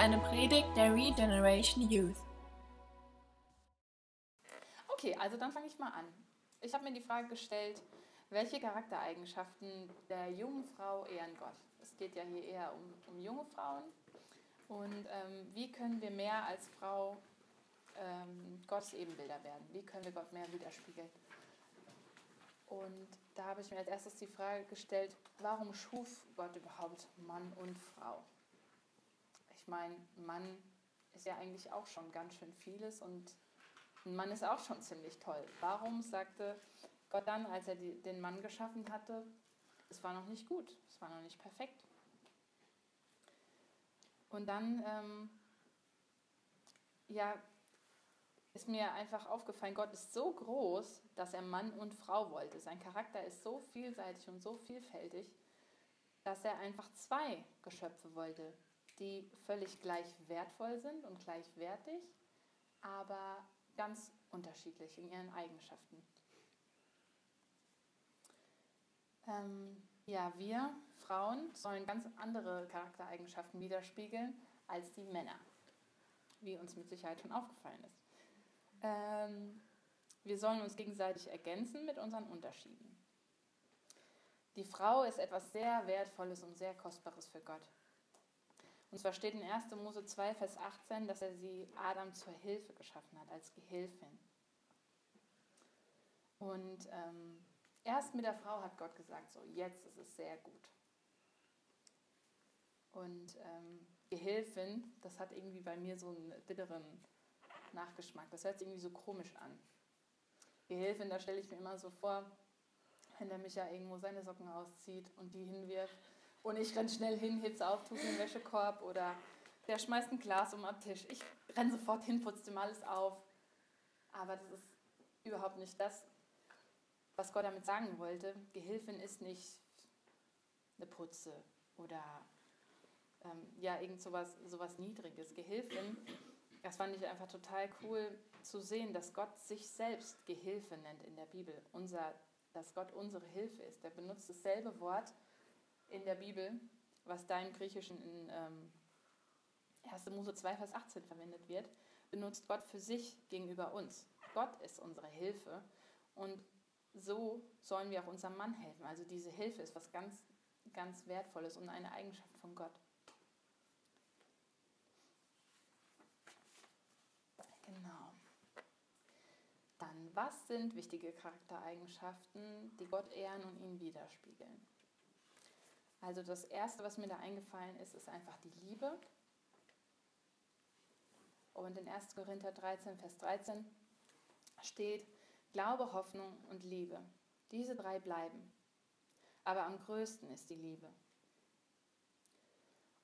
eine Predigt der Regeneration Youth. Okay, also dann fange ich mal an. Ich habe mir die Frage gestellt, welche Charaktereigenschaften der jungen Frau ehren Gott? Es geht ja hier eher um, um junge Frauen. Und ähm, wie können wir mehr als Frau ähm, Gottes Ebenbilder werden? Wie können wir Gott mehr widerspiegeln? Und da habe ich mir als erstes die Frage gestellt, warum schuf Gott überhaupt Mann und Frau? Ich meine, Mann ist ja eigentlich auch schon ganz schön vieles und ein Mann ist auch schon ziemlich toll. Warum sagte Gott dann, als er die, den Mann geschaffen hatte, es war noch nicht gut, es war noch nicht perfekt? Und dann, ähm, ja, ist mir einfach aufgefallen, Gott ist so groß, dass er Mann und Frau wollte. Sein Charakter ist so vielseitig und so vielfältig, dass er einfach zwei Geschöpfe wollte, die völlig gleich wertvoll sind und gleichwertig, aber ganz unterschiedlich in ihren Eigenschaften. Ähm, ja, wir Frauen sollen ganz andere Charaktereigenschaften widerspiegeln als die Männer, wie uns mit Sicherheit schon aufgefallen ist. Ähm, wir sollen uns gegenseitig ergänzen mit unseren Unterschieden. Die Frau ist etwas sehr Wertvolles und sehr Kostbares für Gott. Und zwar steht in 1. Mose 2, Vers 18, dass er sie Adam zur Hilfe geschaffen hat, als Gehilfin. Und ähm, erst mit der Frau hat Gott gesagt, so jetzt ist es sehr gut. Und ähm, Gehilfin, das hat irgendwie bei mir so einen bitteren Nachgeschmack. Das hört sich irgendwie so komisch an. Gehilfin, da stelle ich mir immer so vor, wenn der Micha irgendwo seine Socken auszieht und die hinwirft und ich renne schnell hin, heb's auf, tue den Wäschekorb oder der schmeißt ein Glas um den Tisch. Ich renne sofort hin, putze dem alles auf. Aber das ist überhaupt nicht das, was Gott damit sagen wollte. Gehilfin ist nicht eine Putze oder ähm, ja, irgend sowas, sowas Niedriges. Gehilfin, das fand ich einfach total cool zu sehen, dass Gott sich selbst Gehilfe nennt in der Bibel. Unser, dass Gott unsere Hilfe ist. Er benutzt dasselbe Wort in der Bibel, was da im Griechischen in ähm, 1. Mose 2, Vers 18 verwendet wird, benutzt Gott für sich gegenüber uns. Gott ist unsere Hilfe und so sollen wir auch unserem Mann helfen. Also diese Hilfe ist was ganz, ganz Wertvolles und eine Eigenschaft von Gott. Genau. Dann, was sind wichtige Charaktereigenschaften, die Gott ehren und ihn widerspiegeln? Also das Erste, was mir da eingefallen ist, ist einfach die Liebe. Und in 1. Korinther 13, Vers 13 steht, Glaube, Hoffnung und Liebe. Diese drei bleiben. Aber am größten ist die Liebe.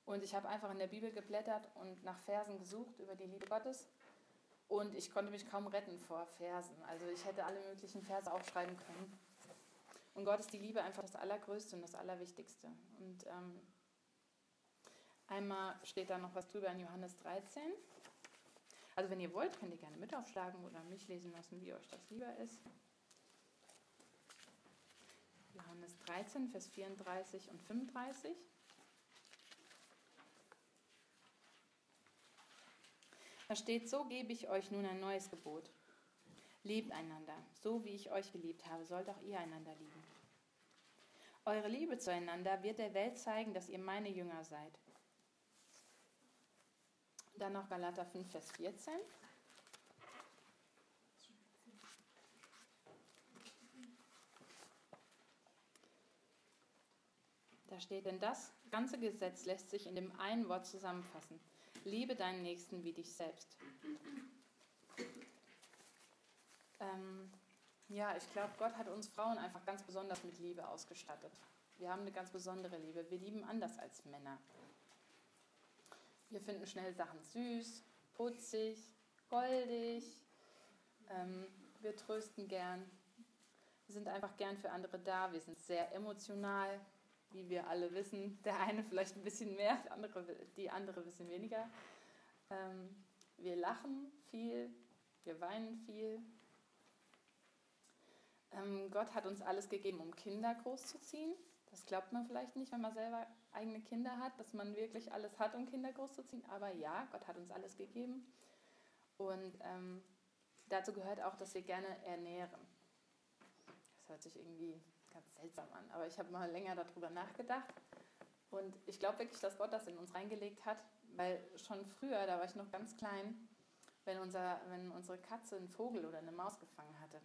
Und ich habe einfach in der Bibel geblättert und nach Versen gesucht über die Liebe Gottes. Und ich konnte mich kaum retten vor Versen. Also ich hätte alle möglichen Verse aufschreiben können. Und Gott ist die Liebe einfach das Allergrößte und das Allerwichtigste. Und ähm, einmal steht da noch was drüber in Johannes 13. Also wenn ihr wollt, könnt ihr gerne mit aufschlagen oder mich lesen lassen, wie euch das lieber ist. Johannes 13, Vers 34 und 35. Da steht, so gebe ich euch nun ein neues Gebot. Liebt einander, so wie ich euch geliebt habe, sollt auch ihr einander lieben. Eure Liebe zueinander wird der Welt zeigen, dass ihr meine Jünger seid. Dann noch Galater 5, Vers 14. Da steht, denn das ganze Gesetz lässt sich in dem einen Wort zusammenfassen. Liebe deinen Nächsten wie dich selbst. Ähm, ja, ich glaube, Gott hat uns Frauen einfach ganz besonders mit Liebe ausgestattet. Wir haben eine ganz besondere Liebe. Wir lieben anders als Männer. Wir finden schnell Sachen süß, putzig, goldig. Ähm, wir trösten gern. Wir sind einfach gern für andere da. Wir sind sehr emotional, wie wir alle wissen. Der eine vielleicht ein bisschen mehr, die andere, die andere ein bisschen weniger. Ähm, wir lachen viel, wir weinen viel. Ähm, Gott hat uns alles gegeben, um Kinder großzuziehen. Das glaubt man vielleicht nicht, wenn man selber eigene Kinder hat, dass man wirklich alles hat, um Kinder großzuziehen. Aber ja, Gott hat uns alles gegeben. Und ähm, dazu gehört auch, dass wir gerne ernähren. Das hört sich irgendwie ganz seltsam an, aber ich habe mal länger darüber nachgedacht. Und ich glaube wirklich, dass Gott das in uns reingelegt hat, weil schon früher, da war ich noch ganz klein, wenn, unser, wenn unsere Katze einen Vogel oder eine Maus gefangen hatte.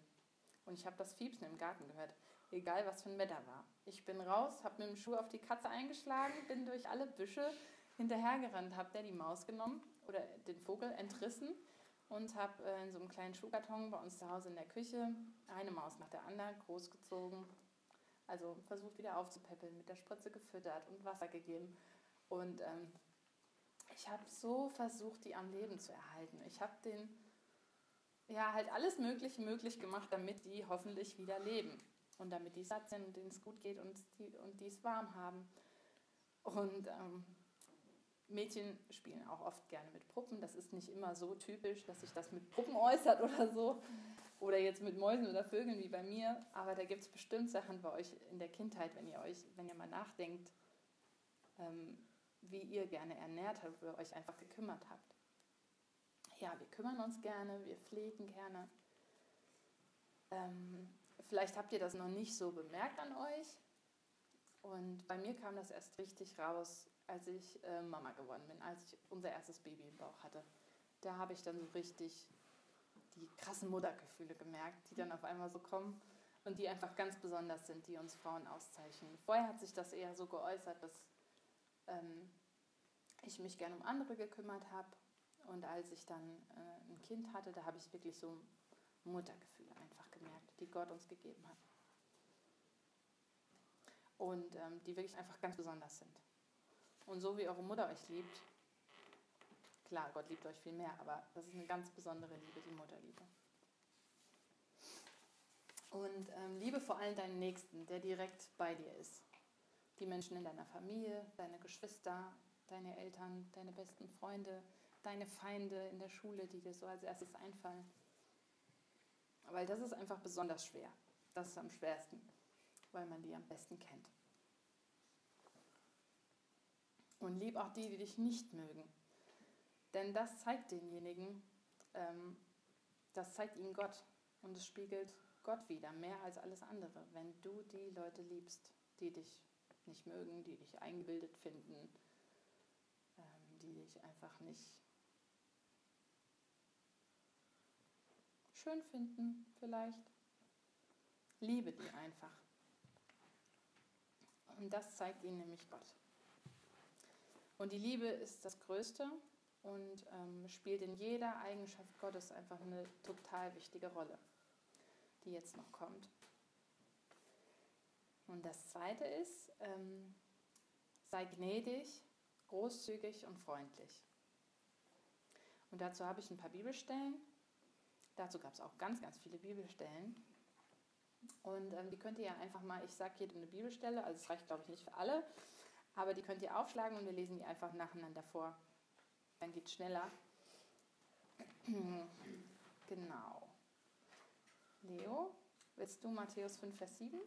Und ich habe das Fiepsen im Garten gehört, egal was für ein Wetter war. Ich bin raus, habe mit dem Schuh auf die Katze eingeschlagen, bin durch alle Büsche hinterhergerannt, habe der die Maus genommen oder den Vogel entrissen und habe äh, in so einem kleinen Schuhkarton bei uns zu Hause in der Küche eine Maus nach der anderen großgezogen. Also versucht wieder aufzupäppeln, mit der Spritze gefüttert und Wasser gegeben. Und ähm, ich habe so versucht, die am Leben zu erhalten. Ich habe den, ja, halt alles Mögliche möglich gemacht, damit die hoffentlich wieder leben. Und damit die satt sind und denen es gut geht und die, und es warm haben. Und ähm, Mädchen spielen auch oft gerne mit Puppen. Das ist nicht immer so typisch, dass sich das mit Puppen äußert oder so. Oder jetzt mit Mäusen oder Vögeln wie bei mir. Aber da gibt es bestimmt Sachen bei euch in der Kindheit, wenn ihr euch, wenn ihr mal nachdenkt, ähm, wie ihr gerne ernährt habt, ihr euch einfach gekümmert habt. Ja, wir kümmern uns gerne, wir pflegen gerne. Ähm, vielleicht habt ihr das noch nicht so bemerkt an euch. Und bei mir kam das erst richtig raus, als ich äh, Mama geworden bin, als ich unser erstes Baby im Bauch hatte. Da habe ich dann so richtig die krassen Muttergefühle gemerkt, die dann auf einmal so kommen und die einfach ganz besonders sind, die uns Frauen auszeichnen. Vorher hat sich das eher so geäußert, dass ähm, ich mich gerne um andere gekümmert habe. Und als ich dann äh, ein Kind hatte, da habe ich wirklich so Muttergefühle einfach gemerkt, die Gott uns gegeben hat. Und ähm, die wirklich einfach ganz besonders sind. Und so wie eure Mutter euch liebt, klar, Gott liebt euch viel mehr, aber das ist eine ganz besondere Liebe, die Mutterliebe. Und ähm, liebe vor allem deinen Nächsten, der direkt bei dir ist. Die Menschen in deiner Familie, deine Geschwister, deine Eltern, deine besten Freunde, deine Feinde in der Schule, die dir so als erstes einfallen. Weil das ist einfach besonders schwer. Das ist am schwersten, weil man die am besten kennt. Und lieb auch die, die dich nicht mögen. Denn das zeigt denjenigen, ähm, das zeigt ihnen Gott. Und es spiegelt Gott wieder, mehr als alles andere. Wenn du die Leute liebst, die dich nicht mögen, die dich eingebildet finden, ähm, die dich einfach nicht schön finden, vielleicht. Liebe die einfach. Und das zeigt ihnen nämlich Gott. Und die Liebe ist das Größte und ähm, spielt in jeder Eigenschaft Gottes einfach eine total wichtige Rolle, die jetzt noch kommt. Und das Zweite ist, ähm, sei gnädig, großzügig und freundlich. Und dazu habe ich ein paar Bibelstellen. Dazu gab es auch ganz, ganz viele Bibelstellen. Und ähm, die könnt ihr ja einfach mal, ich sage jedem eine Bibelstelle, also es reicht glaube ich nicht für alle, aber die könnt ihr aufschlagen und wir lesen die einfach nacheinander vor. Dann geht es schneller. genau. Leo, willst du Matthäus 5, Vers 7?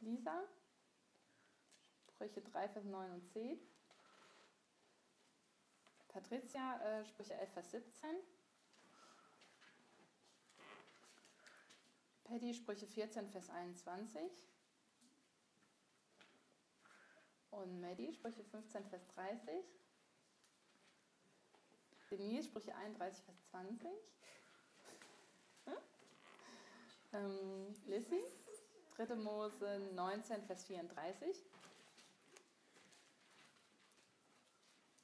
Lisa? Sprüche 3, Vers 9 und 10. Patricia, äh, Sprüche 11, Vers 17. Paddy, Sprüche 14, Vers 21. Und Maddie, Sprüche 15, Vers 30. Denise, Sprüche 31, Vers 20. Hm? Ähm, Lissy, 3. Mose 19, Vers 34.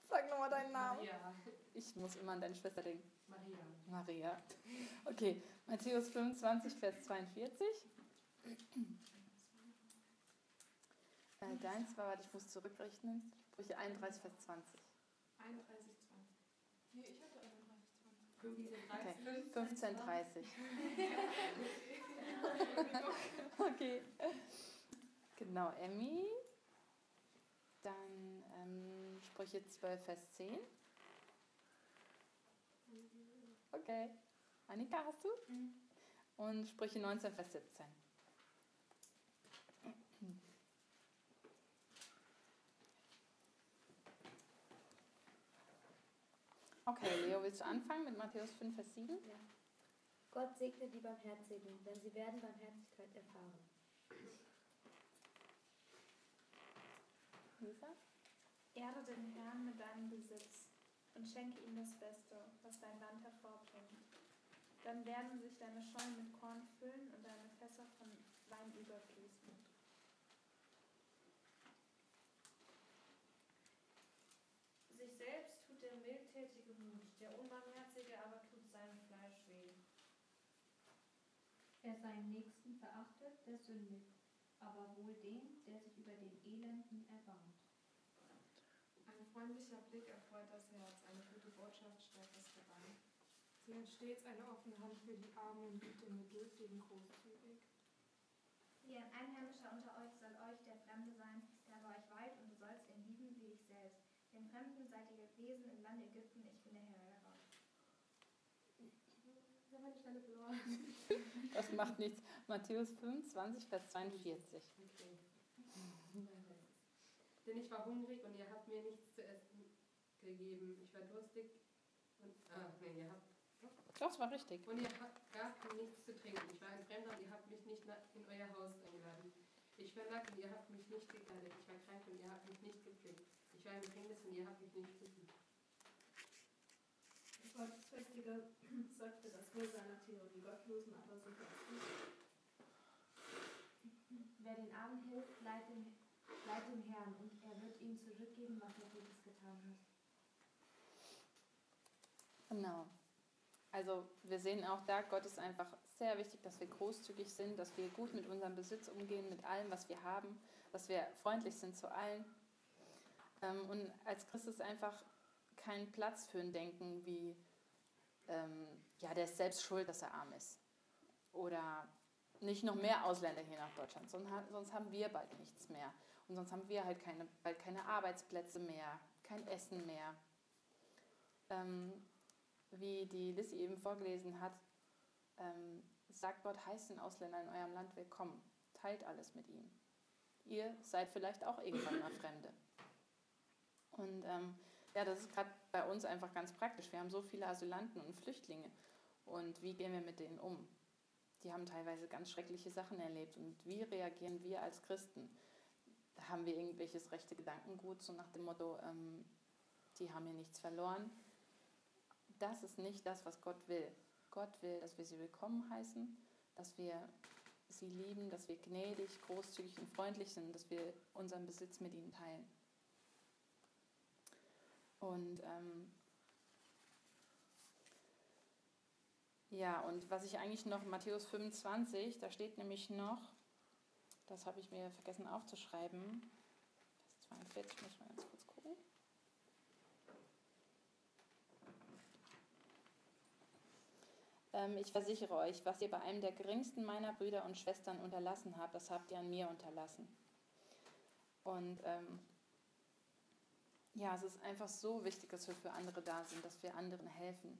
Sag nochmal deinen Namen. Maria. Ich muss immer an deine Schwester denken. Maria. Maria. Okay, Matthäus 25, Vers 42. Äh, deins war, warte, ich muss zurückrechnen. Sprüche 31, Vers 20. 31, 20. Nee, ich hatte 31, 20. 15, 30. Okay, 15, 30. Okay. Genau, Emmy. Dann ähm, Sprüche 12, Vers 10. Okay. Annika, hast du? Mhm. Und Sprüche 19, Vers 17. Okay, Leo, willst du anfangen mit Matthäus 5, Vers 7? Ja. Gott segne die Barmherzigen, denn sie werden Barmherzigkeit erfahren. Lisa? Ehre den Herrn mit deinem Besitz und schenke ihm das Beste, was dein Land hervorbringt. Dann werden sich deine Scheunen mit Korn füllen und deine Fässer von Wein überfließen. Sich selbst tut der mildtätige Mut, der Unbarmherzige aber tut seinem Fleisch weh. Wer seinen Nächsten verachtet, der sündigt, aber wohl den, der sich über den Elenden erbarmt. Ein freundlicher Blick erfreut das Herz, eine gute Botschaft stärkt das Gebein. Sie hat stets eine offene Hand für die Armen und gibt den Bedürftigen großzügig. Ein Einheimischer unter euch soll euch der Fremde sein, der bei euch weilt, und du sollst ihn lieben wie dich selbst. Den Fremden seid ihr gewesen im Land Ägypten, ich bin der Herr Gott. Da war die Stelle verloren. Das macht nichts. Matthäus 25, Vers 42. Okay. Denn ich war hungrig und ihr habt mir nichts zu essen gegeben. Ich war durstig und ah, nee, ihr habt Das war richtig. und ihr habt, gabt mir nichts zu trinken. Ich war ein Fremder und ihr habt mich nicht in euer Haus eingeladen. Ich war nackt und ihr habt mich nicht gekleidet. Ich war krank und ihr habt mich nicht gepflegt. Ich war im Gefängnis und ihr habt mich nicht. Der Gottesfestige sagte das wohl seiner Tiere, die Gottlosen aber nicht. Wer den Armen hilft, leiht dem, leiht dem Herrn, und ihm zurückgeben, was er Gutes getan hat. Genau. Also wir sehen auch da, Gott ist einfach sehr wichtig, dass wir großzügig sind, dass wir gut mit unserem Besitz umgehen, mit allem, was wir haben, dass wir freundlich sind zu allen. Ähm, und als Christ ist einfach kein Platz für ein Denken wie, ähm, ja, der ist selbst schuld, dass er arm ist. Oder nicht noch mehr Ausländer hier nach Deutschland, sonst, ha- sonst haben wir bald nichts mehr. Und sonst haben wir halt keine, bald keine Arbeitsplätze mehr, kein Essen mehr. Ähm, wie die Lissy eben vorgelesen hat, ähm, sagt Gott, heißt den Ausländern in eurem Land willkommen. Teilt alles mit ihnen. Ihr seid vielleicht auch irgendwann mal Fremde. Und ähm, ja, das ist gerade bei uns einfach ganz praktisch. Wir haben so viele Asylanten und Flüchtlinge. Und wie gehen wir mit denen um? Die haben teilweise ganz schreckliche Sachen erlebt. Und wie reagieren wir als Christen? Haben wir irgendwelches rechte Gedankengut, so nach dem Motto, ähm, die haben hier nichts verloren? das ist nicht das, was Gott will. Gott will, dass wir sie willkommen heißen, dass wir sie lieben, dass wir gnädig, großzügig und freundlich sind, dass wir unseren Besitz mit ihnen teilen. Und ähm, ja, und was ich eigentlich noch, Matthäus 25, da steht nämlich noch, das habe ich mir vergessen aufzuschreiben, Vers 42, muss man ganz kurz gucken. Ähm, ich versichere euch, was ihr bei einem der geringsten meiner Brüder und Schwestern unterlassen habt, das habt ihr an mir unterlassen. Und ähm, ja, es ist einfach so wichtig, dass wir für andere da sind, dass wir anderen helfen.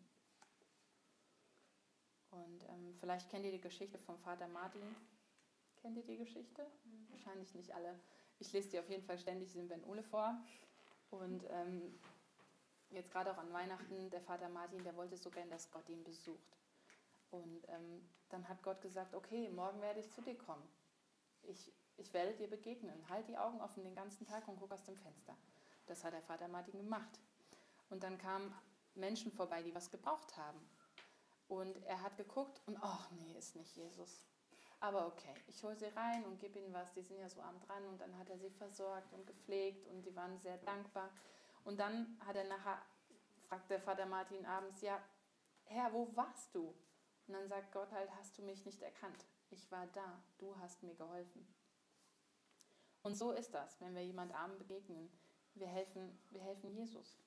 Und ähm, vielleicht kennt ihr die Geschichte vom Vater Martin. Kennt ihr die Geschichte? Wahrscheinlich nicht alle. Ich lese die auf jeden Fall ständig dem Ben Ole vor. Und ähm, jetzt gerade auch an Weihnachten, der Vater Martin, der wollte so gern, dass Gott ihn besucht. Und ähm, dann hat Gott gesagt, okay, morgen werde ich zu dir kommen. Ich, ich werde dir begegnen. Halt die Augen offen den ganzen Tag und guck aus dem Fenster. Das hat der Vater Martin gemacht. Und dann kamen Menschen vorbei, die was gebraucht haben. Und er hat geguckt und, ach nee, ist nicht Jesus. Aber okay, ich hole sie rein und gebe ihnen was. Die sind ja so arm dran. Und dann hat er sie versorgt und gepflegt und die waren sehr dankbar. Und dann hat er nachher, fragt der Vater Martin abends, ja, Herr, wo warst du? Und dann sagt Gott halt, hast du mich nicht erkannt? Ich war da, du hast mir geholfen. Und so ist das, wenn wir jemand Armen begegnen. Wir helfen, wir helfen Jesus.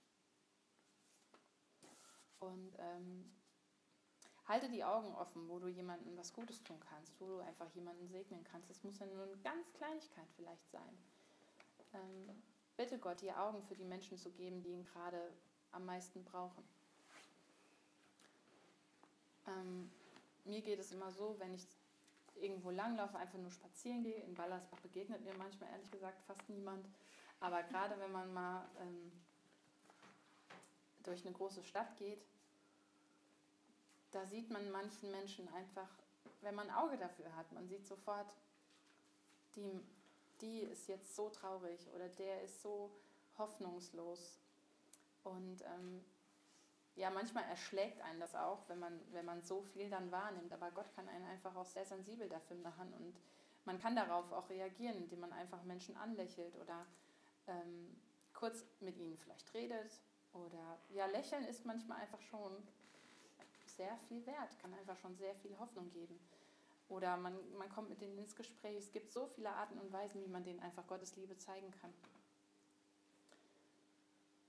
Und ähm, halte die Augen offen, wo du jemandem was Gutes tun kannst, wo du einfach jemanden segnen kannst. Es muss ja nur eine ganz Kleinigkeit vielleicht sein. Ähm, bitte Gott, die Augen für die Menschen zu geben, die ihn gerade am meisten brauchen. Ähm, mir geht es immer so, wenn ich irgendwo langlaufe, einfach nur spazieren gehe. In Ballersbach begegnet mir manchmal ehrlich gesagt fast niemand. Aber gerade wenn man mal ähm, durch eine große Stadt geht, da sieht man manchen Menschen einfach, wenn man ein Auge dafür hat, man sieht sofort, die, die ist jetzt so traurig oder der ist so hoffnungslos. Und ähm, ja, manchmal erschlägt einen das auch, wenn man, wenn man so viel dann wahrnimmt. Aber Gott kann einen einfach auch sehr sensibel dafür machen. Und man kann darauf auch reagieren, indem man einfach Menschen anlächelt oder ähm, kurz mit ihnen vielleicht redet. Oder ja, lächeln ist manchmal einfach schon sehr viel wert, kann einfach schon sehr viel Hoffnung geben. Oder man, man kommt mit denen ins Gespräch. Es gibt so viele Arten und Weisen, wie man denen einfach Gottes Liebe zeigen kann.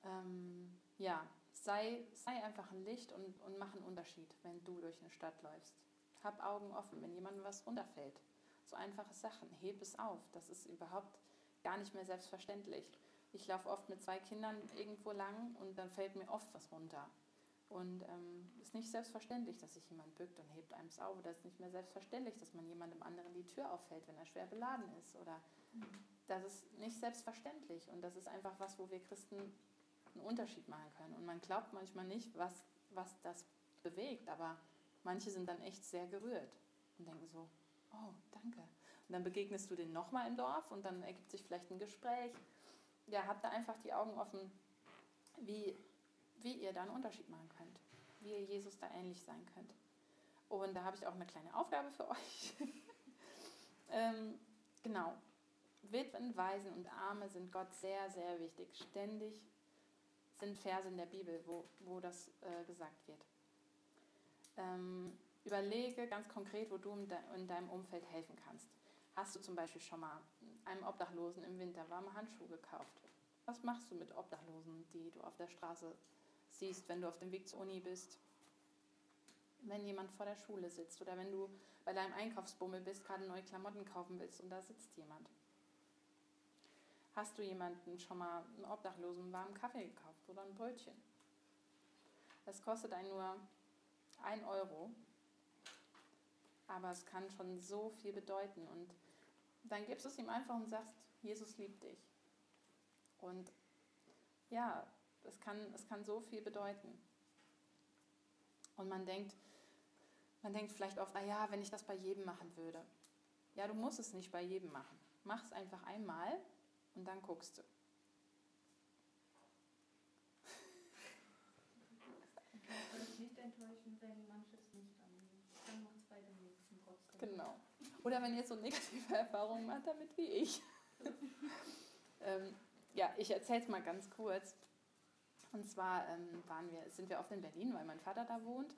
Ähm, ja, sei, sei einfach ein Licht und, und mach einen Unterschied, wenn du durch eine Stadt läufst. Hab Augen offen, wenn jemandem was runterfällt. So einfache Sachen, heb es auf. Das ist überhaupt gar nicht mehr selbstverständlich. Ich laufe oft mit zwei Kindern irgendwo lang und dann fällt mir oft was runter. Und es ähm, ist nicht selbstverständlich, dass sich jemand bückt und hebt einem auf. Oder es ist nicht mehr selbstverständlich, dass man jemandem anderen die Tür auffällt, wenn er schwer beladen ist. Oder mhm. das ist nicht selbstverständlich. Und das ist einfach was, wo wir Christen einen Unterschied machen können. Und man glaubt manchmal nicht, was, was das bewegt. Aber manche sind dann echt sehr gerührt und denken so, oh, danke. Und dann begegnest du den nochmal im Dorf und dann ergibt sich vielleicht ein Gespräch. Ja, habt da einfach die Augen offen, wie wie ihr da einen Unterschied machen könnt, wie ihr Jesus da ähnlich sein könnt. Und da habe ich auch eine kleine Aufgabe für euch. ähm, genau. Witwen, Waisen und Arme sind Gott sehr, sehr wichtig. Ständig sind Verse in der Bibel, wo, wo das äh, gesagt wird. Ähm, überlege ganz konkret, wo du in, de in deinem Umfeld helfen kannst. Hast du zum Beispiel schon mal einem Obdachlosen im Winter warme Handschuhe gekauft? Was machst du mit Obdachlosen, die du auf der Straße siehst, wenn du auf dem Weg zur Uni bist, wenn jemand vor der Schule sitzt oder wenn du bei deinem Einkaufsbummel bist, gerade neue Klamotten kaufen willst und da sitzt jemand. Hast du jemanden schon mal einen Obdachlosen einen warmen Kaffee gekauft oder ein Brötchen? Es kostet einen nur ein Euro, aber es kann schon so viel bedeuten. Und dann gibst du es ihm einfach und sagst, Jesus liebt dich. Und ja, es kann, es kann so viel bedeuten. Und man denkt, man denkt vielleicht oft, ah ja, wenn ich das bei jedem machen würde. Ja, du musst es nicht bei jedem machen. Mach es einfach einmal und dann guckst du. nicht enttäuschen, wenn manches nicht angeht. Dann macht es bei dem nächsten trotzdem. Genau. Oder wenn ihr so negative Erfahrungen macht damit wie ich. ähm, ja, ich erzähle es mal ganz kurz. Und zwar ähm, waren wir, sind wir oft in Berlin, weil mein Vater da wohnt.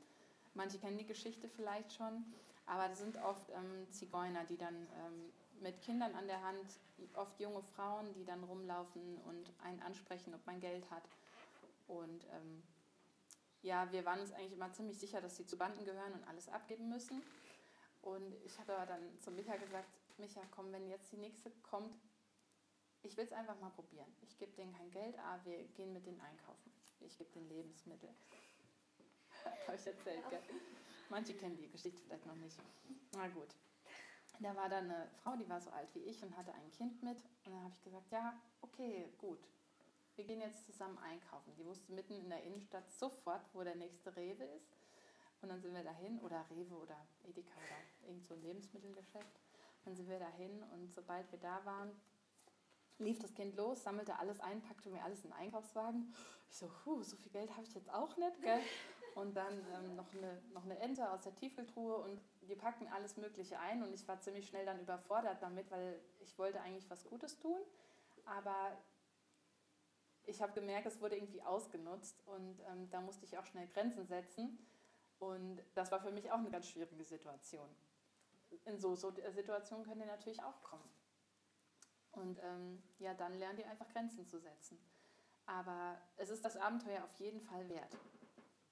Manche kennen die Geschichte vielleicht schon, aber das sind oft ähm, Zigeuner, die dann ähm, mit Kindern an der Hand, oft junge Frauen, die dann rumlaufen und einen ansprechen, ob man Geld hat. Und ähm, ja, wir waren uns eigentlich immer ziemlich sicher, dass sie zu Banden gehören und alles abgeben müssen. Und ich habe aber dann zu Micha gesagt, Micha, komm, wenn jetzt die nächste kommt, ich will es einfach mal probieren. Ich gebe denen kein Geld, aber wir gehen mit denen einkaufen. Ich gebe denen Lebensmittel. Habe ich erzählt, gell? Manche kennen die Geschichte vielleicht noch nicht. Na gut. Da war da eine Frau, die war so alt wie ich und hatte ein Kind mit. Und dann habe ich gesagt, ja, okay, gut. Wir gehen jetzt zusammen einkaufen. Die wusste mitten in der Innenstadt sofort, wo der nächste Rewe ist. Und dann sind wir dahin, oder Rewe oder Edeka oder irgend so ein Lebensmittelgeschäft. Dann sind wir dahin und sobald wir da waren, lief das Kind los, sammelte alles ein, packte mir alles in den Einkaufswagen. Ich so, huh, so viel Geld habe ich jetzt auch nicht, gell? Und dann ähm, noch, eine, noch eine Ente aus der Tiefkühltruhe und wir packten alles Mögliche ein und ich war ziemlich schnell dann überfordert damit, weil ich wollte eigentlich was Gutes tun, aber ich habe gemerkt, es wurde irgendwie ausgenutzt und ähm, da musste ich auch schnell Grenzen setzen und das war für mich auch eine ganz schwierige Situation. In so, so Situationen können die natürlich auch kommen. Und ähm, ja, dann lernt ihr einfach Grenzen zu setzen. Aber es ist das Abenteuer auf jeden Fall wert.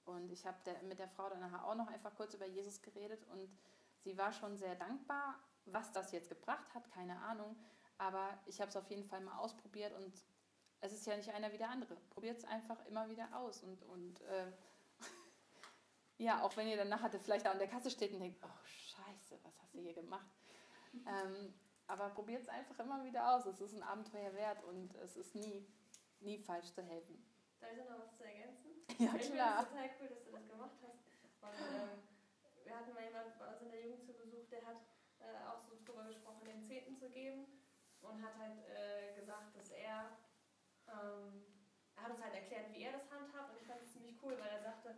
Und ich habe mit der Frau dann nachher auch noch einfach kurz über Jesus geredet und sie war schon sehr dankbar, was das jetzt gebracht hat, keine Ahnung. Aber ich habe es auf jeden Fall mal ausprobiert und es ist ja nicht einer wie der andere. Probiert es einfach immer wieder aus. Und, und äh, ja, auch wenn ihr dann nachher vielleicht da an der Kasse steht und denkt, oh scheiße, was hast du hier gemacht? Ähm, aber probiert es einfach immer wieder aus. Es ist ein Abenteuer wert und es ist nie, nie falsch zu helfen. Da ist noch was zu ergänzen. Ja, ich klar. finde es total cool, dass du das gemacht hast. Und ähm, wir hatten mal jemanden bei uns in der Jugend zu Besuch, der hat äh, auch so drüber gesprochen, den Zehnten zu geben und hat halt äh, gesagt, dass er, ähm, er hat uns halt erklärt, wie er das handhabt und ich fand es ziemlich cool, weil er sagte,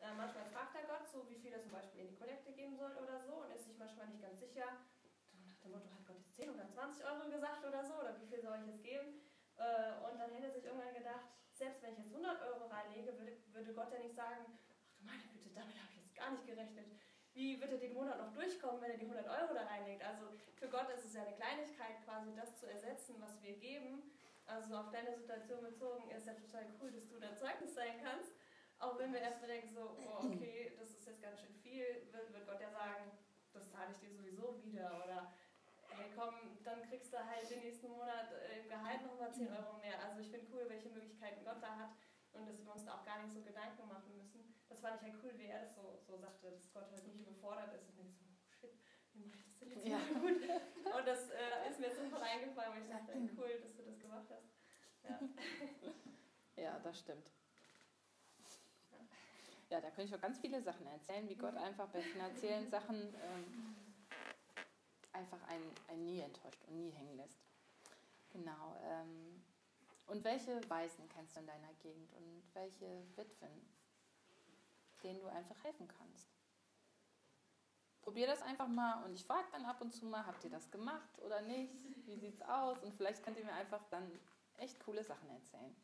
äh, manchmal fragt er Gott so, wie viel er zum Beispiel in die Kollekte geben soll oder so und ist sich manchmal nicht ganz sicher. So nach dem Motto, hat Gott jetzt 10 oder 20 Euro gesagt oder so oder wie viel soll ich jetzt geben? Äh, und dann hätte er sich irgendwann gedacht, selbst wenn ich jetzt 100 Euro reinlege, würde, Gott ja nicht sagen, ach du meine Güte, damit habe ich jetzt gar nicht gerechnet. Wie wird er den Monat noch durchkommen, wenn er die 100 Euro da reinlegt? Also für Gott ist es ja eine Kleinigkeit, quasi das zu ersetzen, was wir geben. Also auf deine Situation bezogen ist ja total cool, dass du da Zeugnis sein kannst. Auch wenn wir erstmal denken, so, oh, okay, das ist jetzt ganz schön viel, wird, wird Gott ja sagen, das zahle ich dir sowieso wieder. Oder hey komm, dann kriegst du halt den nächsten Monat äh, im Gehalt nochmal 10 Euro mehr. Also ich finde cool, welche Möglichkeiten Gott da hat und dass wir uns da auch gar nicht so Gedanken machen müssen. Das fand ich halt cool, wie er das so, so sagte, dass Gott halt nicht überfordert ist und denkt so, oh shit, wie mache ich das denn jetzt Ja. gut? Und das äh, ist mir sofort eingefallen, weil ich dachte, ey, cool, dass du das gemacht hast. Ja. Ja, das stimmt. Ja, da könnte ich auch ganz viele Sachen erzählen, wie Gott einfach bei finanziellen Sachen ähm, einfach einen, einen nie enttäuscht und nie hängen lässt. Genau. Ähm, und welche Waisen kennst du in deiner Gegend und welche Witwen, denen du einfach helfen kannst? Probier das einfach mal und ich frage dann ab und zu mal, habt ihr das gemacht oder nicht? Wie sieht's aus? Und vielleicht könnt ihr mir einfach dann echt coole Sachen erzählen.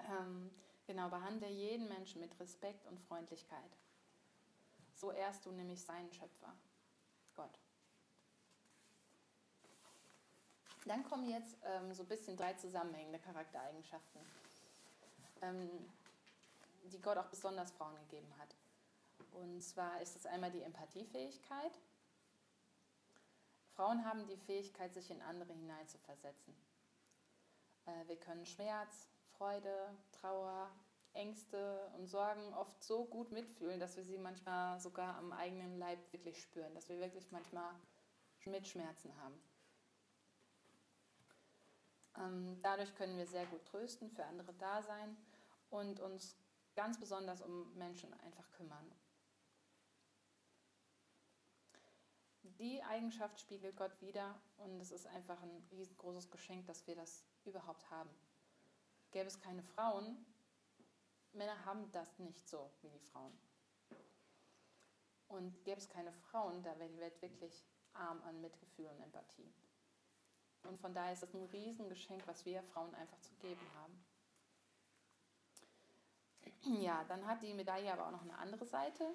Ähm, genau, behandle jeden Menschen mit Respekt und Freundlichkeit. So ehrst du nämlich seinen Schöpfer, Gott. Dann kommen jetzt ähm, so ein bisschen drei zusammenhängende Charaktereigenschaften, ähm, die Gott auch besonders Frauen gegeben hat. Und zwar ist es einmal die Empathiefähigkeit. Frauen haben die Fähigkeit, sich in andere hineinzuversetzen. Äh, wir können Schmerz, Freude, Trauer, Ängste und Sorgen oft so gut mitfühlen, dass wir sie manchmal sogar am eigenen Leib wirklich spüren, dass wir wirklich manchmal Mitschmerzen haben. Ähm, dadurch können wir sehr gut trösten, für andere da sein und uns ganz besonders um Menschen einfach kümmern. Die Eigenschaft spiegelt Gott wieder und es ist einfach ein riesengroßes Geschenk, dass wir das überhaupt haben. Gäbe es keine Frauen, Männer haben das nicht so wie die Frauen. Und gäbe es keine Frauen, da wäre die Welt wirklich arm an Mitgefühl und Empathie. Und von daher ist es ein Riesengeschenk, was wir Frauen einfach zu geben haben. Ja, dann hat die Medaille aber auch noch eine andere Seite.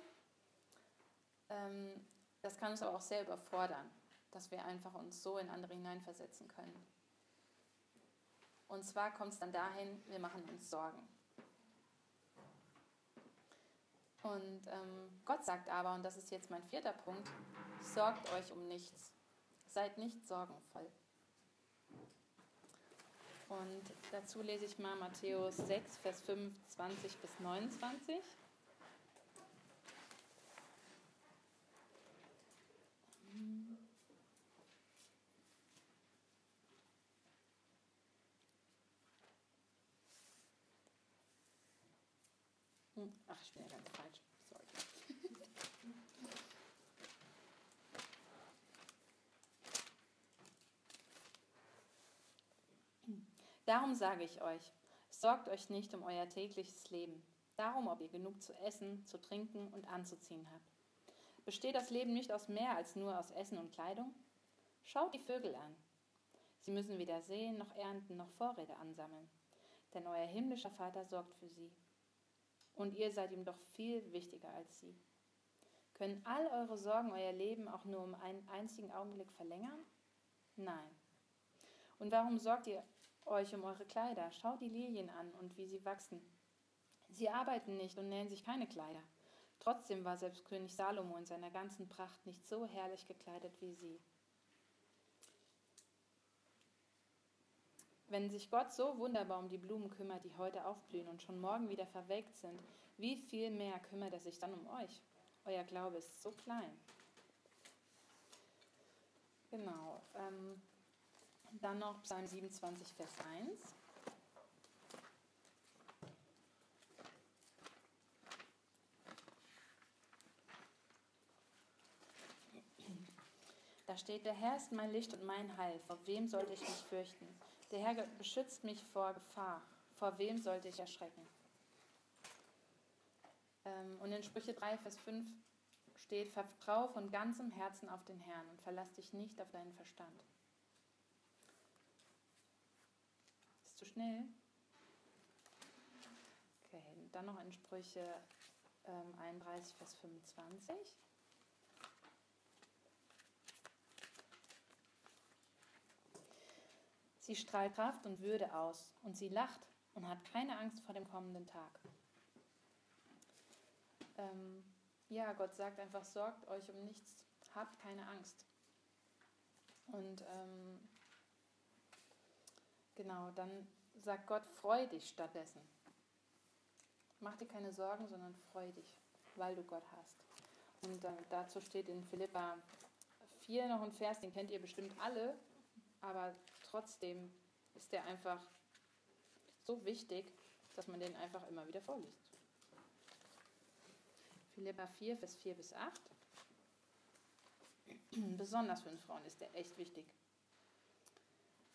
Ähm, das kann uns aber auch sehr überfordern, dass wir einfach uns so in andere hineinversetzen können. Und zwar kommt es dann dahin, wir machen uns Sorgen. Und ähm, Gott sagt aber, und das ist jetzt mein vierter Punkt, sorgt euch um nichts. Seid nicht sorgenvoll. Und dazu lese ich mal Matthäus 6, Vers 25 bis 29. Hm, Ach, ich bin ja ganz falsch. Darum sage ich euch, sorgt euch nicht um euer tägliches Leben, darum, ob ihr genug zu essen, zu trinken und anzuziehen habt. Besteht das Leben nicht aus mehr als nur aus Essen und Kleidung? Schaut die Vögel an. Sie müssen weder säen noch ernten noch Vorräte ansammeln, denn euer himmlischer Vater sorgt für sie. Und ihr seid ihm doch viel wichtiger als sie. Können all eure Sorgen euer Leben auch nur um einen einzigen Augenblick verlängern? Nein. Und warum sorgt ihr euch um eure Kleider? Schaut die Lilien an und wie sie wachsen. Sie arbeiten nicht und nähen sich keine Kleider. Trotzdem war selbst König Salomo in seiner ganzen Pracht nicht so herrlich gekleidet wie sie. Wenn sich Gott so wunderbar um die Blumen kümmert, die heute aufblühen und schon morgen wieder verwelkt sind, wie viel mehr kümmert er sich dann um euch? Euer Glaube ist so klein. Genau. Ähm, dann noch Psalm 27, Vers 1. Da steht, der Herr ist mein Licht und mein Heil, vor wem sollte ich mich fürchten? Der Herr beschützt mich vor Gefahr, vor wem sollte ich erschrecken? Ähm, und in Sprüche 3, Vers 5 steht, vertraue von ganzem Herzen auf den Herrn und verlass dich nicht auf deinen Verstand. Zu schnell? Okay, dann noch in Sprüche ähm, 31, Vers 25. Sie strahlt Kraft und Würde aus und sie lacht und hat keine Angst vor dem kommenden Tag. Ähm, ja, Gott sagt einfach, sorgt euch um nichts, habt keine Angst. Und ähm, genau, dann sagt Gott, freu dich stattdessen. Mach dir keine Sorgen, sondern freu dich, weil du Gott hast. Und äh, dazu steht in Philippa 4 noch ein Vers, den kennt ihr bestimmt alle, aber trotzdem ist der einfach so wichtig, dass man den einfach immer wieder vorliest. Philippa 4, Vers 4 bis 8. Besonders für uns Frauen ist der echt wichtig.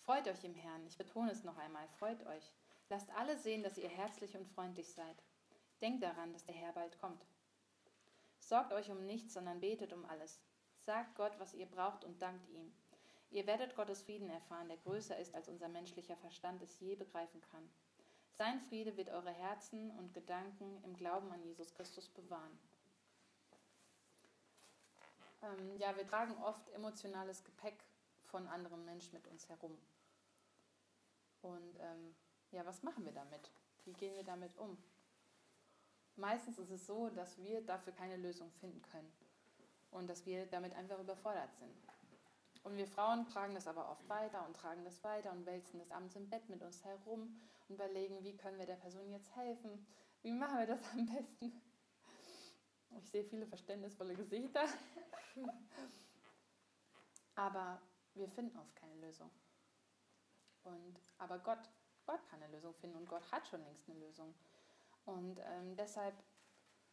Freut euch im Herrn, ich betone es noch einmal, freut euch. Lasst alle sehen, dass ihr herzlich und freundlich seid. Denkt daran, dass der Herr bald kommt. Sorgt euch um nichts, sondern betet um alles. Sagt Gott, was ihr braucht und dankt ihm. Ihr werdet Gottes Frieden erfahren, der größer ist, als unser menschlicher Verstand es je begreifen kann. Sein Friede wird eure Herzen und Gedanken im Glauben an Jesus Christus bewahren. Ähm, ja, wir tragen oft emotionales Gepäck von anderen Menschen mit uns herum. Und ähm, ja, was machen wir damit? Wie gehen wir damit um? Meistens ist es so, dass wir dafür keine Lösung finden können und dass wir damit einfach überfordert sind. Und wir Frauen tragen das aber oft weiter und tragen das weiter und wälzen das abends im Bett mit uns herum und überlegen, wie können wir der Person jetzt helfen? Wie machen wir das am besten? Ich sehe viele verständnisvolle Gesichter. aber wir finden oft keine Lösung. Und, aber Gott, Gott kann eine Lösung finden und Gott hat schon längst eine Lösung. Und ähm, deshalb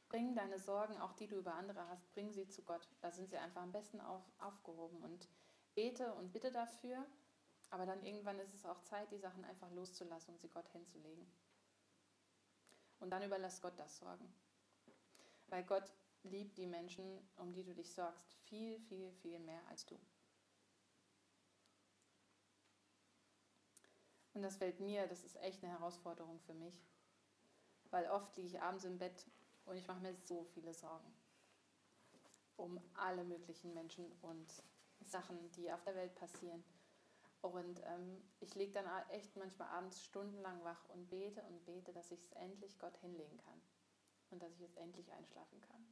bring deine Sorgen, auch die du über andere hast, bring sie zu Gott. Da sind sie einfach am besten auf, aufgehoben. Und bete und bitte dafür, aber dann irgendwann ist es auch Zeit, die Sachen einfach loszulassen und sie Gott hinzulegen. Und dann überlass Gott das Sorgen. Weil Gott liebt die Menschen, um die du dich sorgst, viel, viel, viel mehr als du. Und das fällt mir, das ist echt eine Herausforderung für mich. Weil oft liege ich abends im Bett und ich mache mir so viele Sorgen. Um alle möglichen Menschen und Sachen, die auf der Welt passieren. Und ähm, ich liege dann echt manchmal abends stundenlang wach und bete und bete, dass ich es endlich Gott hinlegen kann. Und dass ich jetzt endlich einschlafen kann.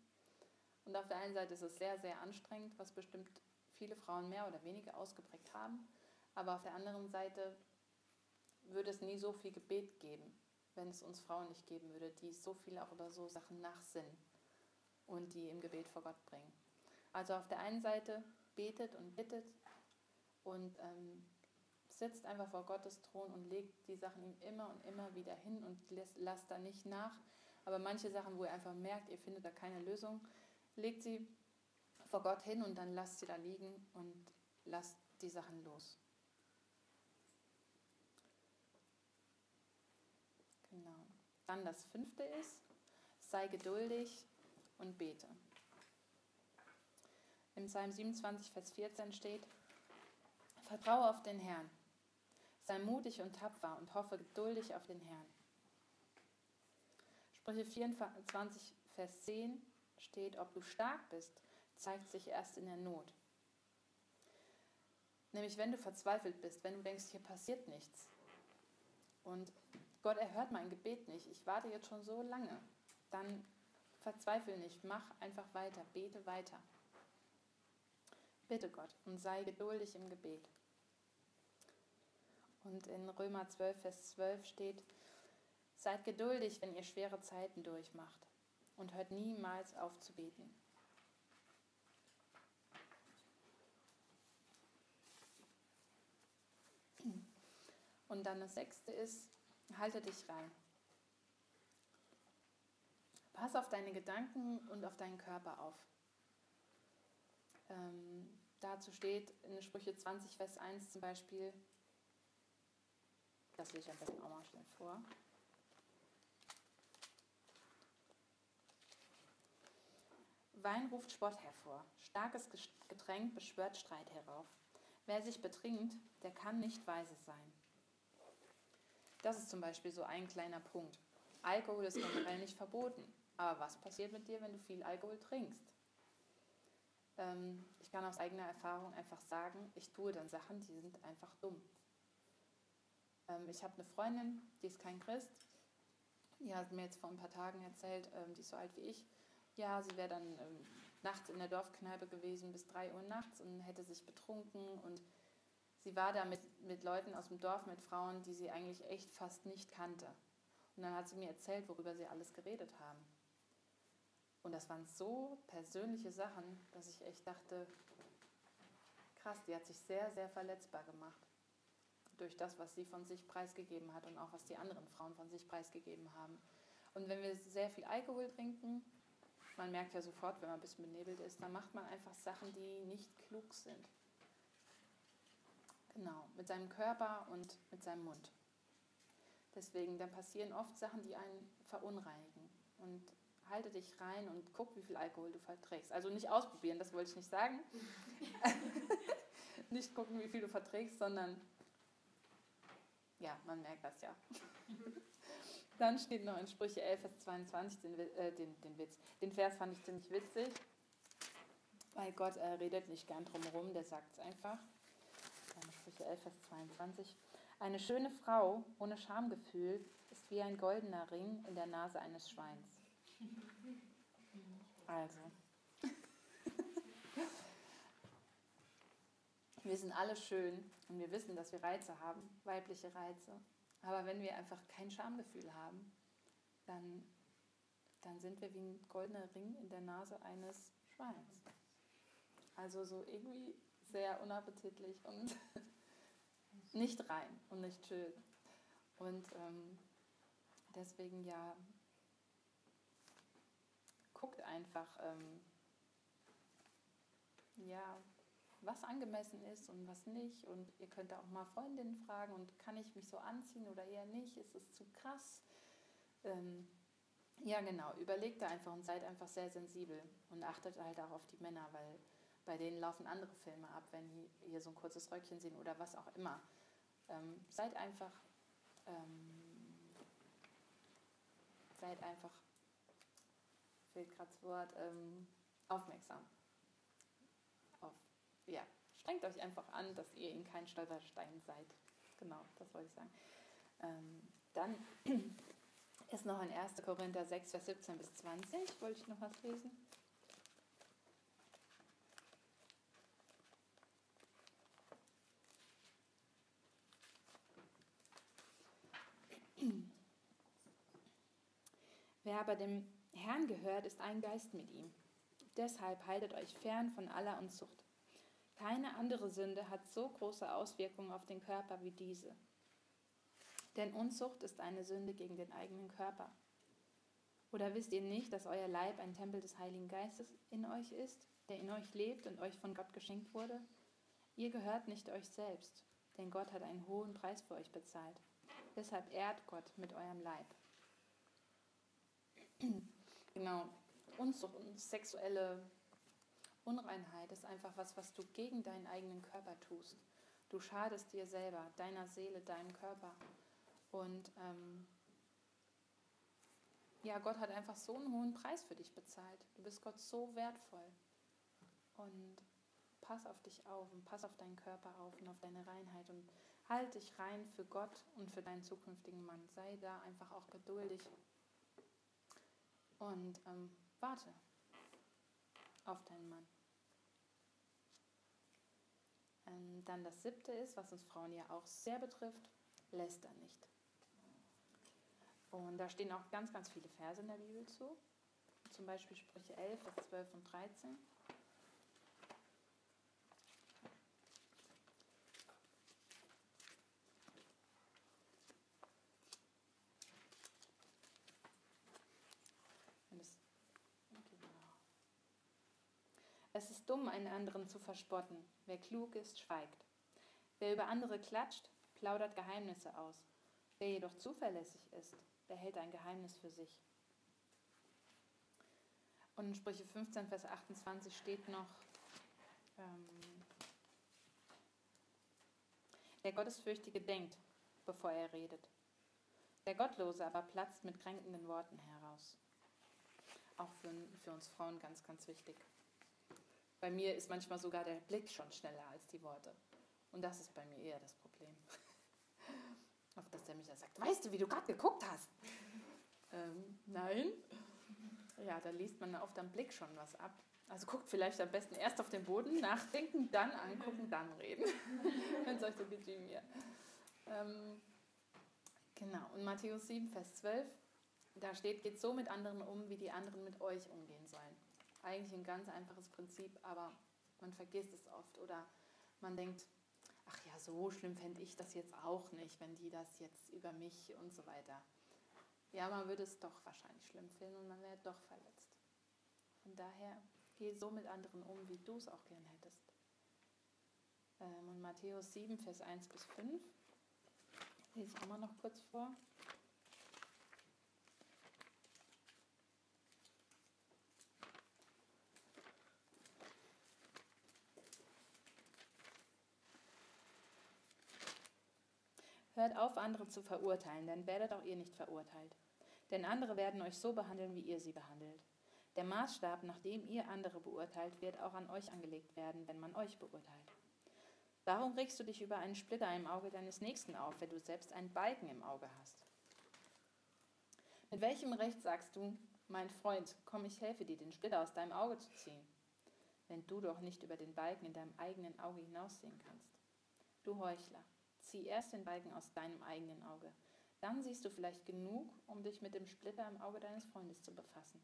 Und auf der einen Seite ist es sehr, sehr anstrengend, was bestimmt viele Frauen mehr oder weniger ausgeprägt haben. Aber auf der anderen Seite würde es nie so viel Gebet geben, wenn es uns Frauen nicht geben würde, die so viel auch über so Sachen nachsinnen und die im Gebet vor Gott bringen. Also auf der einen Seite betet und bittet und ähm, sitzt einfach vor Gottes Thron und legt die Sachen ihm immer und immer wieder hin und lässt, lasst da nicht nach. Aber manche Sachen, wo ihr einfach merkt, ihr findet da keine Lösung, legt sie vor Gott hin und dann lasst sie da liegen und lasst die Sachen los. Genau. Dann das fünfte ist, sei geduldig und bete. Im Psalm 27, Vers 14 steht, Vertraue auf den Herrn, sei mutig und tapfer und hoffe geduldig auf den Herrn. Sprüche 24, Vers 10 steht, ob du stark bist, zeigt sich erst in der Not. Nämlich wenn du verzweifelt bist, wenn du denkst, hier passiert nichts. Und Gott erhört mein Gebet nicht, ich warte jetzt schon so lange, dann verzweifle nicht, mach einfach weiter, bete weiter. Bitte Gott und sei geduldig im Gebet. Und in Römer 12, Vers 12 steht, seid geduldig, wenn ihr schwere Zeiten durchmacht und hört niemals auf zu beten. Und dann das sechste ist, halte dich rein. Pass auf deine Gedanken und auf deinen Körper auf. Ähm, dazu steht in Sprüche 20, Vers 1 zum Beispiel, das lese ich am besten auch mal schnell vor. Wein ruft Spott hervor, starkes Getränk beschwört Streit herauf. Wer sich betrinkt, der kann nicht weise sein. Das ist zum Beispiel so ein kleiner Punkt. Alkohol ist generell nicht verboten. Aber was passiert mit dir, wenn du viel Alkohol trinkst? Ähm, ich kann aus eigener Erfahrung einfach sagen, ich tue dann Sachen, die sind einfach dumm. Ähm, ich habe eine Freundin, die ist kein Christ. Die hat mir jetzt vor ein paar Tagen erzählt, ähm, die ist so alt wie ich. Ja, sie wäre dann ähm, nachts in der Dorfkneipe gewesen bis 3 Uhr nachts und hätte sich betrunken und sie war da mit, mit Leuten aus dem Dorf, mit Frauen, die sie eigentlich echt fast nicht kannte. Und dann hat sie mir erzählt, worüber sie alles geredet haben. Und das waren so persönliche Sachen, dass ich echt dachte, krass, die hat sich sehr, sehr verletzbar gemacht. Durch das, was sie von sich preisgegeben hat und auch was die anderen Frauen von sich preisgegeben haben. Und wenn wir sehr viel Alkohol trinken, man merkt ja sofort, wenn man ein bisschen benebelt ist, dann macht man einfach Sachen, die nicht klug sind. Genau, mit seinem Körper und mit seinem Mund. Deswegen, dann passieren oft Sachen, die einen verunreinigen. Und halte dich rein und guck, wie viel Alkohol du verträgst. Also nicht ausprobieren, das wollte ich nicht sagen. nicht gucken, wie viel du verträgst, sondern ja, man merkt das ja. Dann steht noch in Sprüche 11, Vers 22 den, äh, den, den Witz. Den Vers fand ich ziemlich witzig, weil Gott äh, redet nicht gern drumherum, der sagt es einfach. Sprüche 11, Vers 22. Eine schöne Frau ohne Schamgefühl ist wie ein goldener Ring in der Nase eines Schweins. Also. wir sind alle schön und wir wissen, dass wir Reize haben, weibliche Reize. Aber wenn wir einfach kein Schamgefühl haben, dann, dann sind wir wie ein goldener Ring in der Nase eines Schweins. Also so irgendwie sehr unappetitlich und nicht rein und nicht schön. Und ähm, deswegen ja, guckt einfach, ähm, ja, was angemessen ist und was nicht. Und ihr könnt da auch mal Freundinnen fragen und kann ich mich so anziehen oder eher nicht? Ist es zu krass? Ähm, ja, genau. Überlegt da einfach und seid einfach sehr sensibel und achtet halt auch auf die Männer, weil bei denen laufen andere Filme ab, wenn die hier so ein kurzes Röckchen sehen oder was auch immer. Ähm, seid einfach, ähm, seid einfach, fehlt gerade das Wort, ähm, aufmerksam ja, strengt euch einfach an, dass ihr in kein Stolperstein seid. Genau, das wollte ich sagen. Ähm, dann ist noch in 1. Korinther 6, Vers 17 bis 20, wollte ich noch was lesen. Wer aber dem Herrn gehört, ist ein Geist mit ihm. Deshalb haltet euch fern von aller Unzucht. Keine andere Sünde hat so große Auswirkungen auf den Körper wie diese. Denn Unzucht ist eine Sünde gegen den eigenen Körper. Oder wisst ihr nicht, dass euer Leib ein Tempel des Heiligen Geistes in euch ist, der in euch lebt und euch von Gott geschenkt wurde? Ihr gehört nicht euch selbst, denn Gott hat einen hohen Preis für euch bezahlt. Deshalb ehrt Gott mit eurem Leib. Genau, Unzucht sexuelle Unreinheit ist einfach was, was du gegen deinen eigenen Körper tust. Du schadest dir selber, deiner Seele, deinem Körper. Und ähm, ja, Gott hat einfach so einen hohen Preis für dich bezahlt. Du bist Gott so wertvoll. Und pass auf dich auf und pass auf deinen Körper auf und auf deine Reinheit und halt dich rein für Gott und für deinen zukünftigen Mann. Sei da einfach auch geduldig und ähm, warte auf deinen Mann. Ähm, dann das siebte ist, was uns Frauen ja auch sehr betrifft, läster nicht. Und da stehen auch ganz, ganz viele Verse in der Bibel zu. Zum Beispiel Sprüche 11, Vers 12 und 13. Es ist dumm, einen anderen zu verspotten. Wer klug ist, schweigt. Wer über andere klatscht, plaudert Geheimnisse aus. Wer jedoch zuverlässig ist, behält ein Geheimnis für sich. Und in Sprüche 15, Vers 28 steht noch, ähm, der Gottesfürchtige denkt, bevor er redet. Der Gottlose aber platzt mit kränkenden Worten heraus. Auch für, für uns Frauen ganz, ganz wichtig. Bei mir ist manchmal sogar der Blick schon schneller als die Worte. Und das ist bei mir eher das Problem. Auf das der mich dann sagt, weißt du, wie du gerade geguckt hast? ähm, nein. Ja, da liest man oft am Blick schon was ab. Also guckt vielleicht am besten erst auf den Boden, nachdenken, dann angucken, dann reden. Wenn es euch so geht wie mir. Ähm, genau, und Matthäus 7, Vers 12, da steht, geht so mit anderen um, wie die anderen mit euch umgehen sollen. Eigentlich ein ganz einfaches Prinzip, aber man vergisst es oft oder man denkt, ach ja, so schlimm fände ich das jetzt auch nicht, wenn die das jetzt über mich und so weiter. Ja, man würde es doch wahrscheinlich schlimm finden und man wäre doch verletzt. Von daher geh so mit anderen um, wie du es auch gern hättest. Ähm, und Matthäus 7, Vers 1 bis 5 lese ich auch mal noch kurz vor. Hört auf, andere zu verurteilen, dann werdet auch ihr nicht verurteilt. Denn andere werden euch so behandeln, wie ihr sie behandelt. Der Maßstab, nach dem ihr andere beurteilt, wird auch an euch angelegt werden, wenn man euch beurteilt. Warum regst du dich über einen Splitter im Auge deines Nächsten auf, wenn du selbst einen Balken im Auge hast? Mit welchem Recht sagst du, mein Freund, komm, ich helfe dir, den Splitter aus deinem Auge zu ziehen, wenn du doch nicht über den Balken in deinem eigenen Auge hinaussehen kannst? Du Heuchler, zieh erst den Balken aus deinem eigenen Auge, dann siehst du vielleicht genug, um dich mit dem Splitter im Auge deines Freundes zu befassen.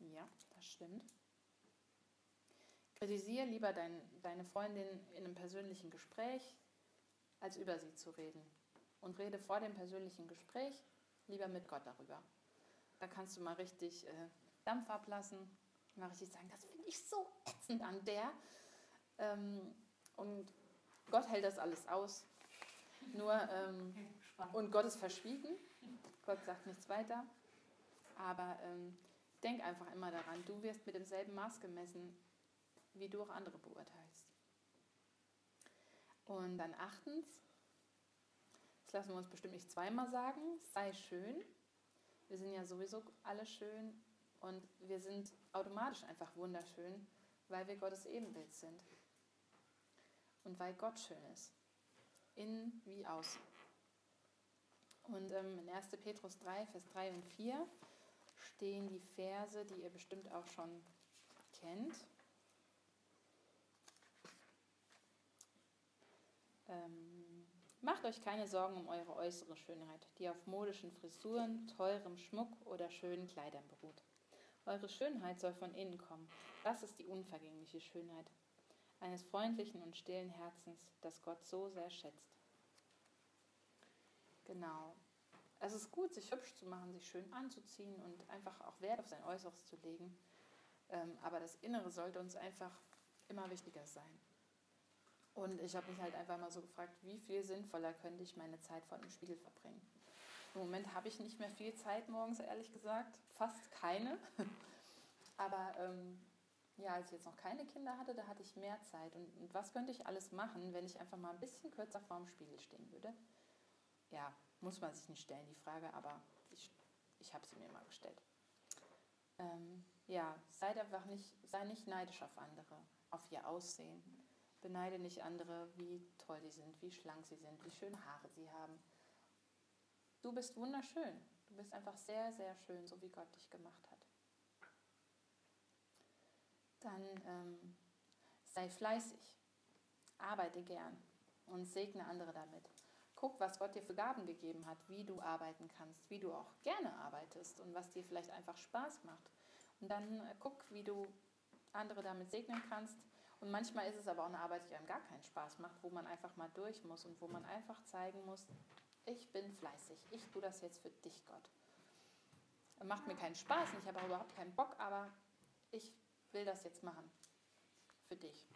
Ja, das stimmt. Kritisiere lieber dein, deine Freundin in einem persönlichen Gespräch, als über sie zu reden. Und rede vor dem persönlichen Gespräch lieber mit Gott darüber. Da kannst du mal richtig äh, Dampf ablassen, mal richtig sagen, das finde ich so ätzend an der. Ähm, und Gott hält das alles aus. Nur, ähm, und Gott ist verschwiegen. Gott sagt nichts weiter. Aber ähm, denk einfach immer daran, du wirst mit demselben Maß gemessen, wie du auch andere beurteilst. Und dann achtens, das lassen wir uns bestimmt nicht zweimal sagen, sei schön. Wir sind ja sowieso alle schön und wir sind automatisch einfach wunderschön, weil wir Gottes Ebenbild sind. Und weil Gott schön ist innen wie außen. Und ähm, in 1. Petrus 3, Vers 3 und 4 stehen die Verse, die ihr bestimmt auch schon kennt. Ähm, macht euch keine Sorgen um eure äußere Schönheit, die auf modischen Frisuren, teurem Schmuck oder schönen Kleidern beruht. Eure Schönheit soll von innen kommen. Das ist die unvergängliche Schönheit, eines freundlichen und stillen Herzens, das Gott so sehr schätzt. Genau. Es ist gut, sich hübsch zu machen, sich schön anzuziehen und einfach auch Wert auf sein Äußeres zu legen. Ähm, aber das Innere sollte uns einfach immer wichtiger sein. Und ich habe mich halt einfach mal so gefragt, wie viel sinnvoller könnte ich meine Zeit vor dem Spiegel verbringen. Im Moment habe ich nicht mehr viel Zeit morgens, ehrlich gesagt. Fast keine. Aber ähm, ja, als ich jetzt noch keine Kinder hatte, da hatte ich mehr Zeit. Und, was könnte ich alles machen, wenn ich einfach mal ein bisschen kürzer vor dem Spiegel stehen würde? Ja, muss man sich nicht stellen, die Frage, aber ich, ich habe sie mir mal gestellt. Ähm, ja, sei einfach nicht, sei nicht neidisch auf andere, auf ihr Aussehen. Beneide nicht andere, wie toll sie sind, wie schlank sie sind, wie schöne Haare sie haben. Du bist wunderschön. Du bist einfach sehr, sehr schön, so wie Gott dich gemacht hat dann ähm, sei fleißig, arbeite gern und segne andere damit. Guck, was Gott dir für Gaben gegeben hat, wie du arbeiten kannst, wie du auch gerne arbeitest und was dir vielleicht einfach Spaß macht. Und dann äh, guck, wie du andere damit segnen kannst. Und manchmal ist es aber auch eine Arbeit, die einem gar keinen Spaß macht, wo man einfach mal durch muss und wo man einfach zeigen muss, ich bin fleißig, ich tue das jetzt für dich, Gott. Macht mir keinen Spaß, ich habe auch überhaupt keinen Bock, aber ich will das jetzt machen. Für dich.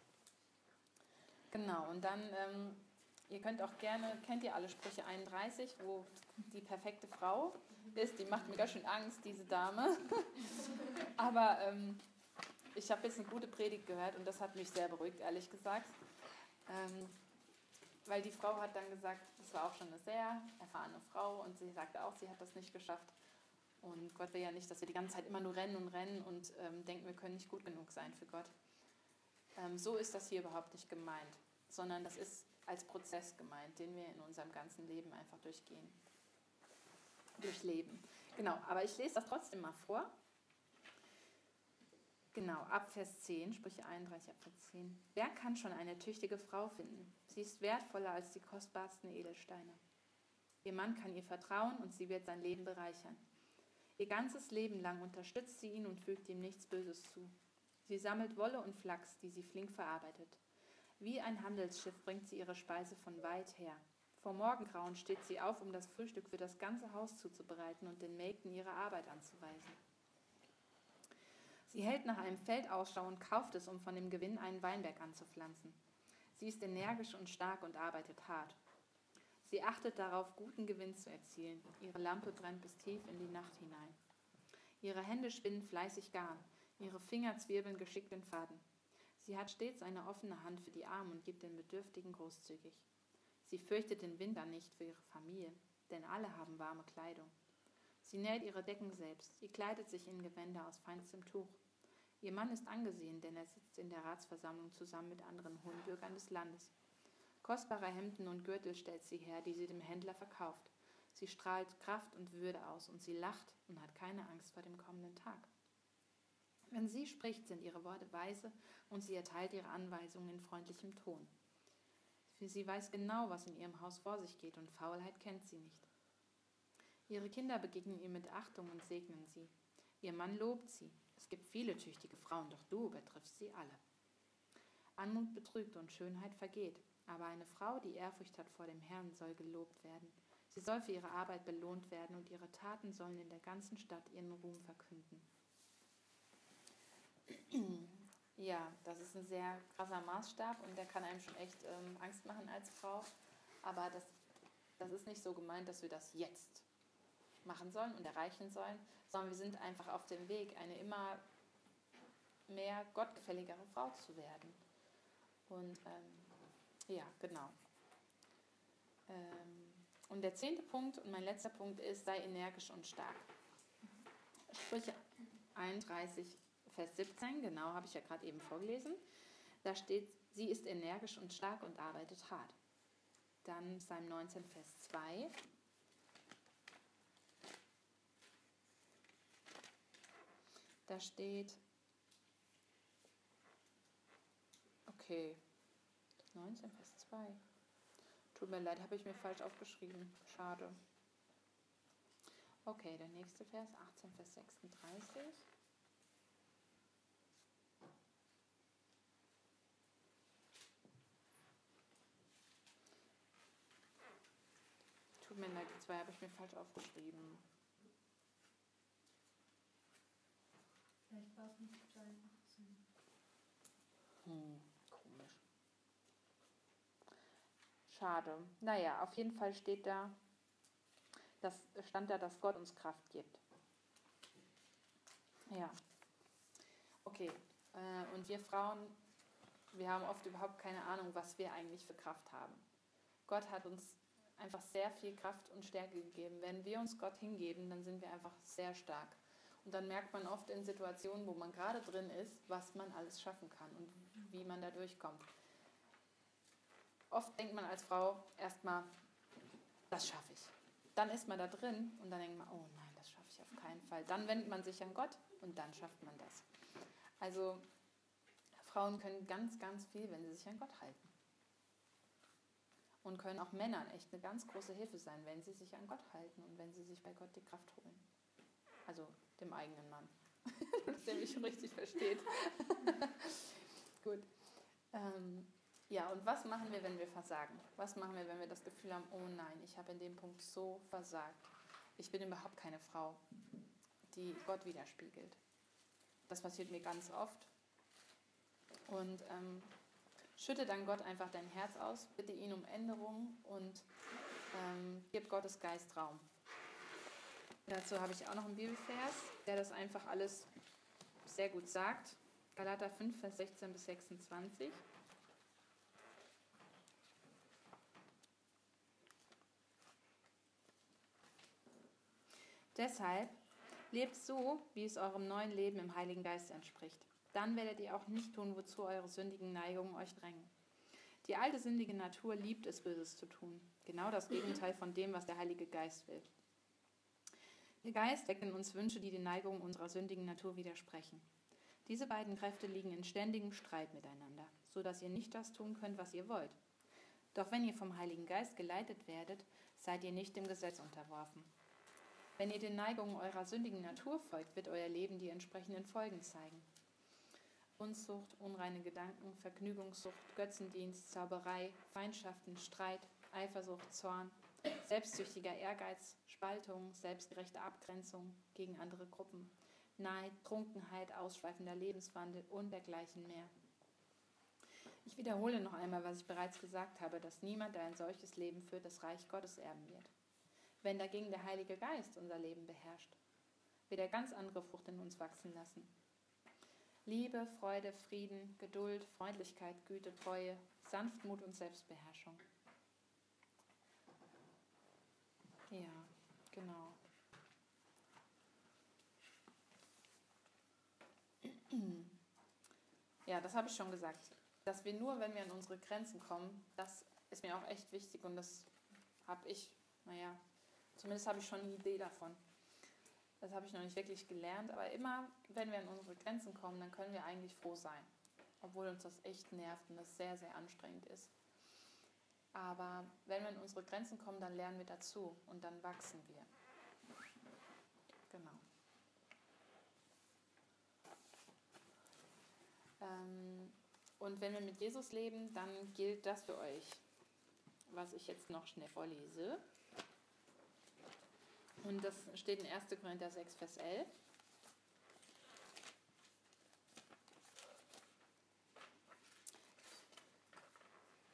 Genau, und dann, ähm, ihr könnt auch gerne, kennt ihr alle Sprüche 31, wo die perfekte Frau ist, die macht mir ganz schön Angst, diese Dame. Aber ähm, ich habe jetzt eine gute Predigt gehört und das hat mich sehr beruhigt, ehrlich gesagt. Ähm, weil die Frau hat dann gesagt, das war auch schon eine sehr erfahrene Frau und sie sagte auch, sie hat das nicht geschafft. Und Gott will ja nicht, dass wir die ganze Zeit immer nur rennen und rennen und ähm, denken, wir können nicht gut genug sein für Gott. Ähm, so ist das hier überhaupt nicht gemeint, sondern das ist als Prozess gemeint, den wir in unserem ganzen Leben einfach durchgehen, durchleben. Genau, aber ich lese das trotzdem mal vor. Genau, ab Vers 10, Sprüche 31, ab Vers 10. Wer kann schon eine tüchtige Frau finden? Sie ist wertvoller als die kostbarsten Edelsteine. Ihr Mann kann ihr vertrauen und sie wird sein Leben bereichern. Ihr ganzes Leben lang unterstützt sie ihn und fügt ihm nichts Böses zu. Sie sammelt Wolle und Flachs, die sie flink verarbeitet. Wie ein Handelsschiff bringt sie ihre Speise von weit her. Vor Morgengrauen steht sie auf, um das Frühstück für das ganze Haus zuzubereiten und den Mägden ihre Arbeit anzuweisen. Sie hält nach einem Feld Ausschau und kauft es, um von dem Gewinn einen Weinberg anzupflanzen. Sie ist energisch und stark und arbeitet hart. Sie achtet darauf, guten Gewinn zu erzielen. Ihre Lampe brennt bis tief in die Nacht hinein. Ihre Hände spinnen fleißig Garn. Ihre Finger zwirbeln geschickt den Faden. Sie hat stets eine offene Hand für die Armen und gibt den Bedürftigen großzügig. Sie fürchtet den Winter nicht für ihre Familie, denn alle haben warme Kleidung. Sie näht ihre Decken selbst. Sie kleidet sich in Gewänder aus feinstem Tuch. Ihr Mann ist angesehen, denn er sitzt in der Ratsversammlung zusammen mit anderen hohen Bürgern des Landes. Kostbare Hemden und Gürtel stellt sie her, die sie dem Händler verkauft. Sie strahlt Kraft und Würde aus und sie lacht und hat keine Angst vor dem kommenden Tag. Wenn sie spricht, sind ihre Worte weise und sie erteilt ihre Anweisungen in freundlichem Ton. Sie weiß genau, was in ihrem Haus vor sich geht und Faulheit kennt sie nicht. Ihre Kinder begegnen ihr mit Achtung und segnen sie. Ihr Mann lobt sie. Es gibt viele tüchtige Frauen, doch du übertriffst sie alle. Anmut betrügt und Schönheit vergeht, aber eine Frau, die Ehrfurcht hat vor dem Herrn, soll gelobt werden. Sie soll für ihre Arbeit belohnt werden und ihre Taten sollen in der ganzen Stadt ihren Ruhm verkünden. Ja, das ist ein sehr krasser Maßstab und der kann einem schon echt ähm, Angst machen als Frau. Aber das, das ist nicht so gemeint, dass wir das jetzt machen sollen und erreichen sollen, sondern wir sind einfach auf dem Weg, eine immer mehr gottgefälligere Frau zu werden. Und ähm, ja, genau. Ähm, und der zehnte Punkt und mein letzter Punkt ist, sei energisch und stark. Sprüche 31, Vers 17, genau, habe ich ja gerade eben vorgelesen. Da steht, sie ist energisch und stark und arbeitet hart. Dann Psalm 19, Vers 2. Da steht, okay, 19, Vers 2. Tut mir leid, habe ich mir falsch aufgeschrieben. Schade. Okay, der nächste Vers, 18, Vers 36. Tut mir leid, die zwei habe ich mir falsch aufgeschrieben. Vielleicht war es nicht Psalm 18. Hm, komisch. Schade. Naja, auf jeden Fall steht da, das stand da, dass Gott uns Kraft gibt. Ja. Okay. Äh, und wir Frauen, wir haben oft überhaupt keine Ahnung, was wir eigentlich für Kraft haben. Gott hat uns einfach sehr viel Kraft und Stärke gegeben. Wenn wir uns Gott hingeben, dann sind wir einfach sehr stark. Und dann merkt man oft in Situationen, wo man gerade drin ist, was man alles schaffen kann und wie man da durchkommt. Oft denkt man als Frau erstmal, das schaffe ich. Dann ist man da drin und dann denkt man, oh nein, das schaffe ich auf keinen Fall. Dann wendet man sich an Gott und dann schafft man das. Also Frauen können ganz, ganz viel, wenn sie sich an Gott halten. Und können auch Männern echt eine ganz große Hilfe sein, wenn sie sich an Gott halten und wenn sie sich bei Gott die Kraft holen. Also dem eigenen Mann, dass der mich richtig versteht. Gut. Ähm, ja, und was machen wir, wenn wir versagen? Was machen wir, wenn wir das Gefühl haben, oh nein, ich habe in dem Punkt so versagt. Ich bin überhaupt keine Frau, die Gott widerspiegelt. das passiert mir ganz oft. Und ähm, schütte dann Gott einfach dein Herz aus, bitte ihn um Änderungen und ähm, gib Gottes Geist Raum. Dazu habe ich auch noch einen Bibelvers, der das einfach alles sehr gut sagt. Galater 5, Vers 16 bis 26. Deshalb lebt so, wie es eurem neuen Leben im Heiligen Geist entspricht. Dann werdet ihr auch nicht tun, wozu eure sündigen Neigungen euch drängen. Die alte sündige Natur liebt es, Böses zu tun. Genau das Gegenteil von dem, was der Heilige Geist will. Der Geist weckt in uns Wünsche, die den Neigungen unserer sündigen Natur widersprechen. Diese beiden Kräfte liegen in ständigem Streit miteinander, so dass ihr nicht das tun könnt, was ihr wollt. Doch wenn ihr vom Heiligen Geist geleitet werdet, seid ihr nicht dem Gesetz unterworfen. Wenn ihr den Neigungen eurer sündigen Natur folgt, wird euer Leben die entsprechenden Folgen zeigen. Unzucht, unreine Gedanken, Vergnügungssucht, Götzendienst, Zauberei, Feindschaften, Streit, Eifersucht, Zorn, selbstsüchtiger Ehrgeiz, Spaltung, selbstgerechte Abgrenzung gegen andere Gruppen, Neid, Trunkenheit, ausschweifender Lebenswandel und dergleichen mehr. Ich wiederhole noch einmal, was ich bereits gesagt habe, dass niemand, der ein solches Leben führt, das Reich Gottes erben wird. Wenn dagegen der Heilige Geist unser Leben beherrscht, wird er ganz andere Frucht in uns wachsen lassen. Liebe, Freude, Frieden, Geduld, Freundlichkeit, Güte, Treue, Sanftmut und Selbstbeherrschung. Ja, genau. Ja, das habe ich schon gesagt. Dass wir nur, wenn wir an unsere Grenzen kommen, das ist mir auch echt wichtig und das habe ich, naja, zumindest habe ich schon eine Idee davon. Das habe ich noch nicht wirklich gelernt, aber immer, wenn wir an unsere Grenzen kommen, dann können wir eigentlich froh sein. Obwohl uns das echt nervt und das sehr, sehr anstrengend ist. Aber wenn wir an unsere Grenzen kommen, dann lernen wir dazu und dann wachsen wir. Genau. Ähm, und wenn wir mit Jesus leben, dann gilt das für euch, was ich jetzt noch schnell vorlese. Und das steht in 1. Korinther 6, Vers 11.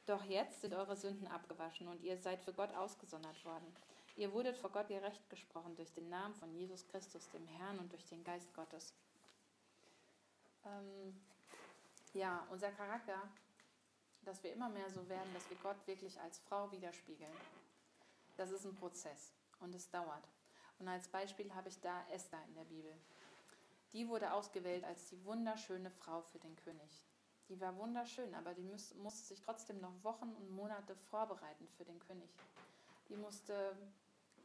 Doch jetzt sind eure Sünden abgewaschen und ihr seid für Gott ausgesondert worden. Ihr wurdet vor Gott gerecht gesprochen durch den Namen von Jesus Christus, dem Herrn, und durch den Geist Gottes. Ähm, ja, unser Charakter, dass wir immer mehr so werden, dass wir Gott wirklich als Frau widerspiegeln. Das ist ein Prozess und es dauert. Und als Beispiel habe ich da Esther in der Bibel. Die wurde ausgewählt als die wunderschöne Frau für den König. Die war wunderschön, aber die muss, musste sich trotzdem noch Wochen und Monate vorbereiten für den König. Die musste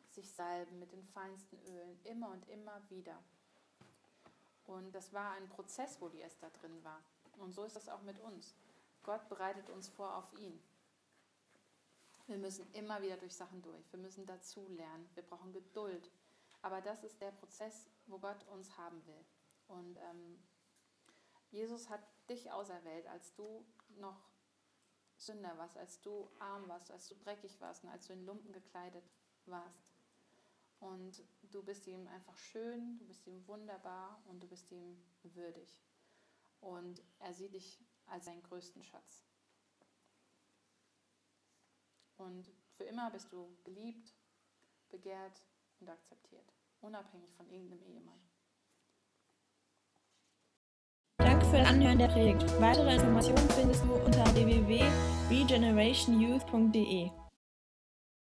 sich salben mit den feinsten Ölen, immer und immer wieder. Und das war ein Prozess, wo die Esther drin war. Und so ist das auch mit uns. Gott bereitet uns vor auf ihn. Wir müssen immer wieder durch Sachen durch. Wir müssen dazu lernen. Wir brauchen Geduld. Aber das ist der Prozess, wo Gott uns haben will. Und ähm, Jesus hat dich auserwählt, als du noch Sünder warst, als du arm warst, als du dreckig warst und als du in Lumpen gekleidet warst. Und du bist ihm einfach schön, du bist ihm wunderbar und du bist ihm würdig. Und er sieht dich als seinen größten Schatz. Und für immer bist du geliebt, begehrt und akzeptiert, unabhängig von irgendeinem Ehemann. Danke für das Anhören der Predigt. Weitere Informationen findest du unter www.regenerationyouth.de.